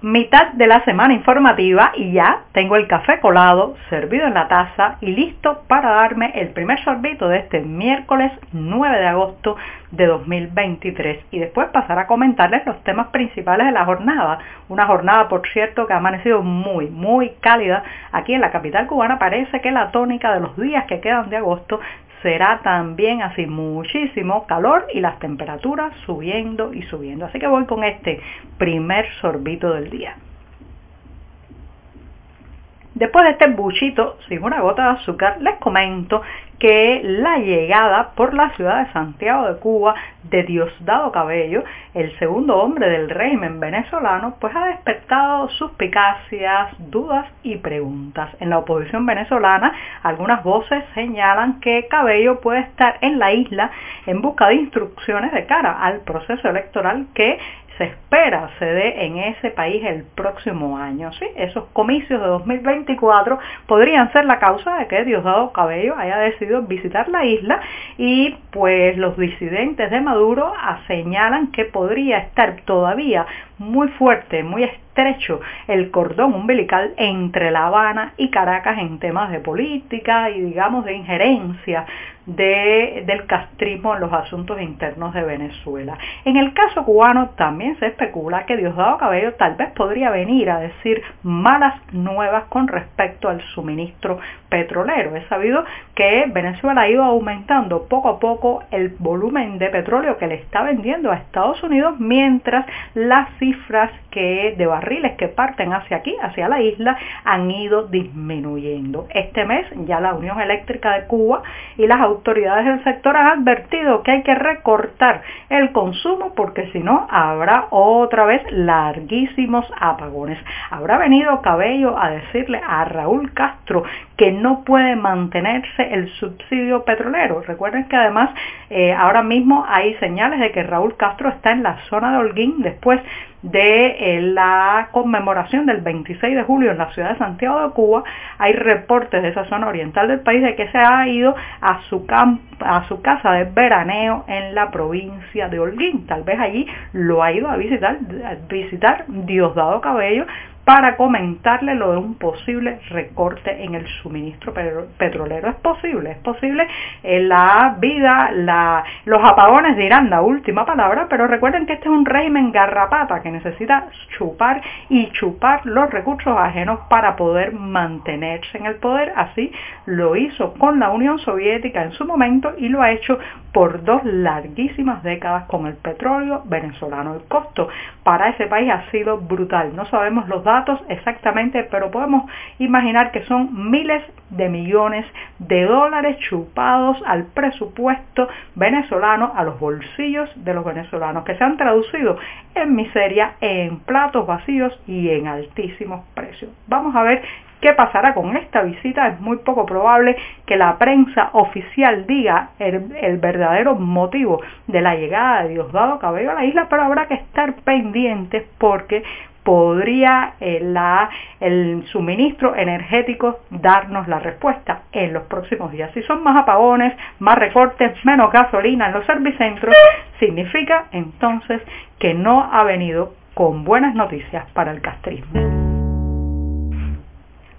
Mitad de la semana informativa y ya tengo el café colado, servido en la taza y listo para darme el primer sorbito de este miércoles 9 de agosto de 2023 y después pasar a comentarles los temas principales de la jornada. Una jornada, por cierto, que ha amanecido muy, muy cálida aquí en la capital cubana. Parece que la tónica de los días que quedan de agosto será también así muchísimo calor y las temperaturas subiendo y subiendo. Así que voy con este primer sorbito del día. Después de este buchito sin una gota de azúcar, les comento que la llegada por la ciudad de Santiago de Cuba de Diosdado Cabello, el segundo hombre del régimen venezolano, pues ha despertado suspicacias, dudas y preguntas. En la oposición venezolana, algunas voces señalan que Cabello puede estar en la isla en busca de instrucciones de cara al proceso electoral que se espera se dé en ese país el próximo año. ¿sí? Esos comicios de 2024 podrían ser la causa de que Diosdado Cabello haya decidido visitar la isla y pues los disidentes de Maduro señalan que podría estar todavía muy fuerte, muy estrecho el cordón umbilical entre La Habana y Caracas en temas de política y digamos de injerencia de, del castrismo en los asuntos internos de Venezuela. En el caso cubano también se especula que Diosdado Cabello tal vez podría venir a decir malas nuevas con respecto al suministro petrolero. Es sabido que Venezuela ido aumentando poco a poco el volumen de petróleo que le está vendiendo a Estados Unidos mientras las cifras que, de barriles que parten hacia aquí, hacia la isla, han ido disminuyendo. Este mes ya la Unión Eléctrica de Cuba y las autoridades del sector han advertido que hay que recortar el consumo porque si no habrá otra vez larguísimos apagones. Habrá venido Cabello a decirle a Raúl Castro que no puede mantenerse el subsidio petrolero. Recuerden que además eh, ahora mismo hay señales de que Raúl Castro está en la zona de Holguín después de eh, la conmemoración del 26 de julio en la ciudad de Santiago de Cuba, hay reportes de esa zona oriental del país de que se ha ido a su, a su casa de veraneo en la provincia de Holguín. Tal vez allí lo ha ido a visitar, a visitar Diosdado Cabello para comentarle lo de un posible recorte en el suministro petrolero. Es posible, es posible. En la vida, los apagones dirán la última palabra, pero recuerden que este es un régimen garrapata que necesita chupar y chupar los recursos ajenos para poder mantenerse en el poder. Así lo hizo con la Unión Soviética en su momento y lo ha hecho por dos larguísimas décadas con el petróleo venezolano. El costo para ese país ha sido brutal. No sabemos los datos exactamente, pero podemos imaginar que son miles de millones de dólares chupados al presupuesto venezolano, a los bolsillos de los venezolanos, que se han traducido en miseria, en platos vacíos y en altísimos precios. Vamos a ver ¿Qué pasará con esta visita? Es muy poco probable que la prensa oficial diga el, verdadero motivo de la llegada de Diosdado Cabello a la isla, pero habrá que estar pendientes porque podría eh, el suministro energético darnos la respuesta en los próximos días. Si son más apagones, más recortes, menos gasolina en los servicentros, significa entonces que no ha venido con buenas noticias para el castrismo.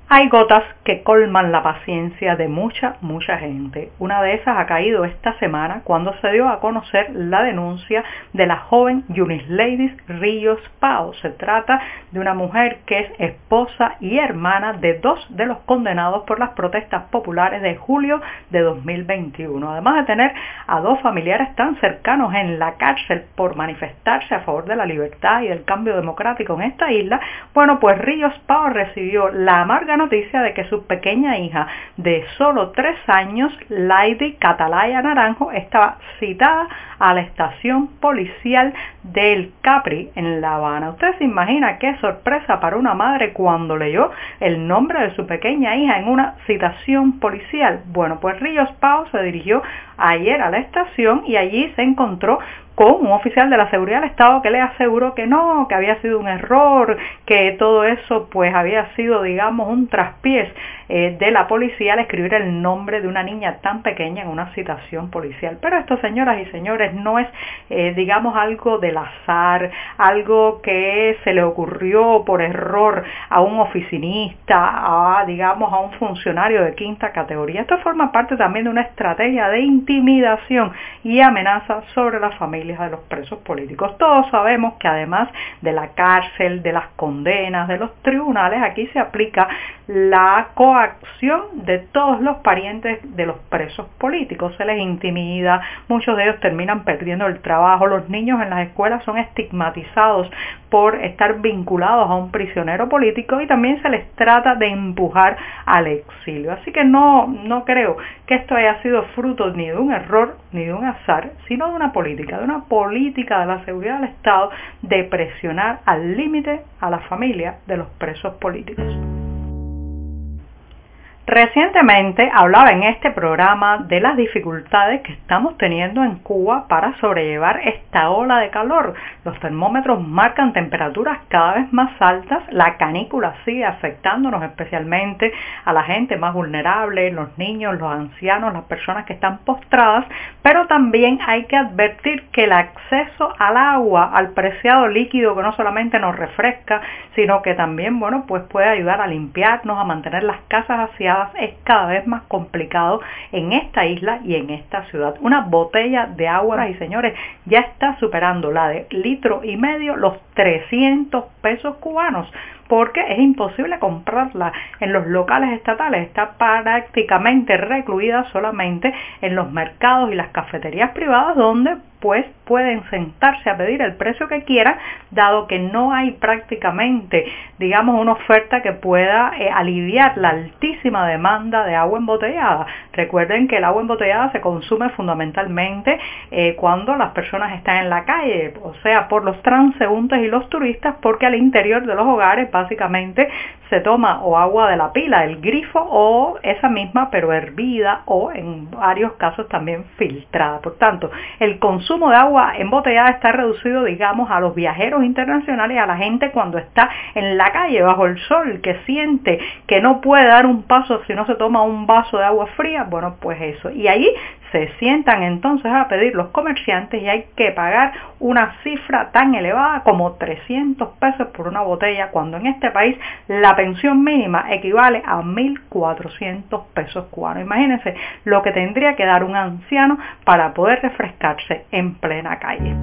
Hay gotas que colman la paciencia de mucha, mucha gente. Una de esas ha caído esta semana cuando se dio a conocer la denuncia de la joven Yunis Ladies Ríos Pau. Se trata de una mujer que es esposa y hermana de dos de los condenados por las protestas populares de julio de 2021. Además de tener a dos familiares tan cercanos en la cárcel por manifestarse a favor de la libertad y del cambio democrático en esta isla, bueno, pues Ríos Pau recibió la amarga noticia de que su pequeña hija de solo tres años, Lady Catalaya Naranjo, estaba citada a la estación policial del Capri en La Habana. Usted se imagina qué sorpresa para una madre cuando leyó el nombre de su pequeña hija en una citación policial. Bueno, pues Ríos Pau se dirigió ayer a la estación y allí se encontró con un oficial de la seguridad del Estado que le aseguró que no, que había sido un error, que todo eso pues había sido digamos un traspiés eh, de la policía al escribir el nombre de una niña tan pequeña en una citación policial. Pero esto señoras y señores no es eh, digamos algo del azar, algo que se le ocurrió por error a un oficinista, a digamos a un funcionario de quinta categoría. Esto forma parte también de una estrategia de intimidación y amenaza sobre la familia de los presos políticos. Todos sabemos que además de la cárcel, de las condenas, de los tribunales, aquí se aplica la coacción de todos los parientes de los presos políticos. Se les intimida, muchos de ellos terminan perdiendo el trabajo, los niños en las escuelas son estigmatizados por estar vinculados a un prisionero político y también se les trata de empujar al exilio. Así que no, no creo que esto haya sido fruto ni de un error ni de un azar, sino de una política, de una política de la seguridad del Estado de presionar al límite a la familia de los presos políticos. Recientemente hablaba en este programa de las dificultades que estamos teniendo en Cuba para sobrellevar esta ola de calor. Los termómetros marcan temperaturas cada vez más altas, la canícula sigue afectándonos especialmente a la gente más vulnerable, los niños, los ancianos, las personas que están postradas, pero también hay que advertir que el acceso al agua, al preciado líquido que no solamente nos refresca, sino que también, bueno, pues puede ayudar a limpiarnos, a mantener las casas aseadas es cada vez más complicado en esta isla y en esta ciudad. Una botella de agua, y señores, ya está superando la de litro y medio los 300 pesos cubanos porque es imposible comprarla en los locales estatales, está prácticamente recluida solamente en los mercados y las cafeterías privadas donde pues pueden sentarse a pedir el precio que quieran, dado que no hay prácticamente, digamos, una oferta que pueda eh, aliviar la altísima demanda de agua embotellada. Recuerden que el agua embotellada se consume fundamentalmente eh, cuando las personas están en la calle, o sea, por los transeúntes y los turistas, porque al interior de los hogares básicamente se toma o agua de la pila, el grifo, o esa misma pero hervida o en varios casos también filtrada. Por tanto, el consumo de agua embotellada está reducido, digamos, a los viajeros internacionales, a la gente cuando está en la calle bajo el sol, que siente que no puede dar un paso si no se toma un vaso de agua fría, bueno, pues eso. Y ahí se sientan entonces a pedir los comerciantes y hay que pagar una cifra tan elevada como 300 pesos por una botella, cuando en este país la pensión mínima equivale a 1.400 pesos cubanos. Imagínense lo que tendría que dar un anciano para poder refrescarse en plena calle.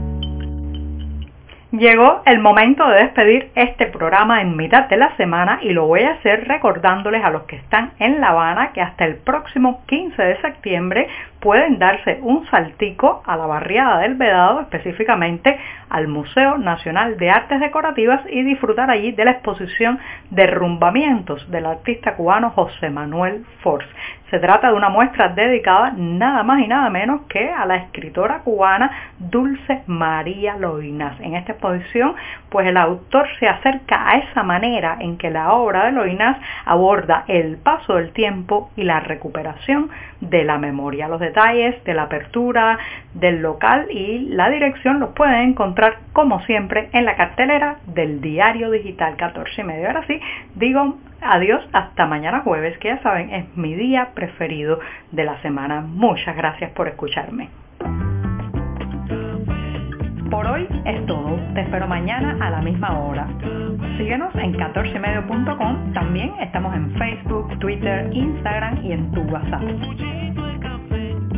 Llegó el momento de despedir este programa en mitad de la semana y lo voy a hacer recordándoles a los que están en La Habana que hasta el próximo 15 de septiembre pueden darse un saltico a la barriada del Vedado, específicamente al Museo Nacional de Artes Decorativas y disfrutar allí de la exposición Derrumbamientos del artista cubano José Manuel Force. Se trata de una muestra dedicada nada más y nada menos que a la escritora cubana Dulce María Loinás. En esta exposición, pues el autor se acerca a esa manera en que la obra de Loinás aborda el paso del tiempo y la recuperación de la memoria. Los detalles de la apertura del local y la dirección los pueden encontrar como siempre en la cartelera del diario digital 14 y medio. Ahora sí, digo adiós hasta mañana jueves, que ya saben es mi día preferido de la semana. Muchas gracias por escucharme. Por hoy es todo. Te espero mañana a la misma hora. Síguenos en 14medio.com. También estamos en Facebook, Twitter, Instagram y en tu WhatsApp.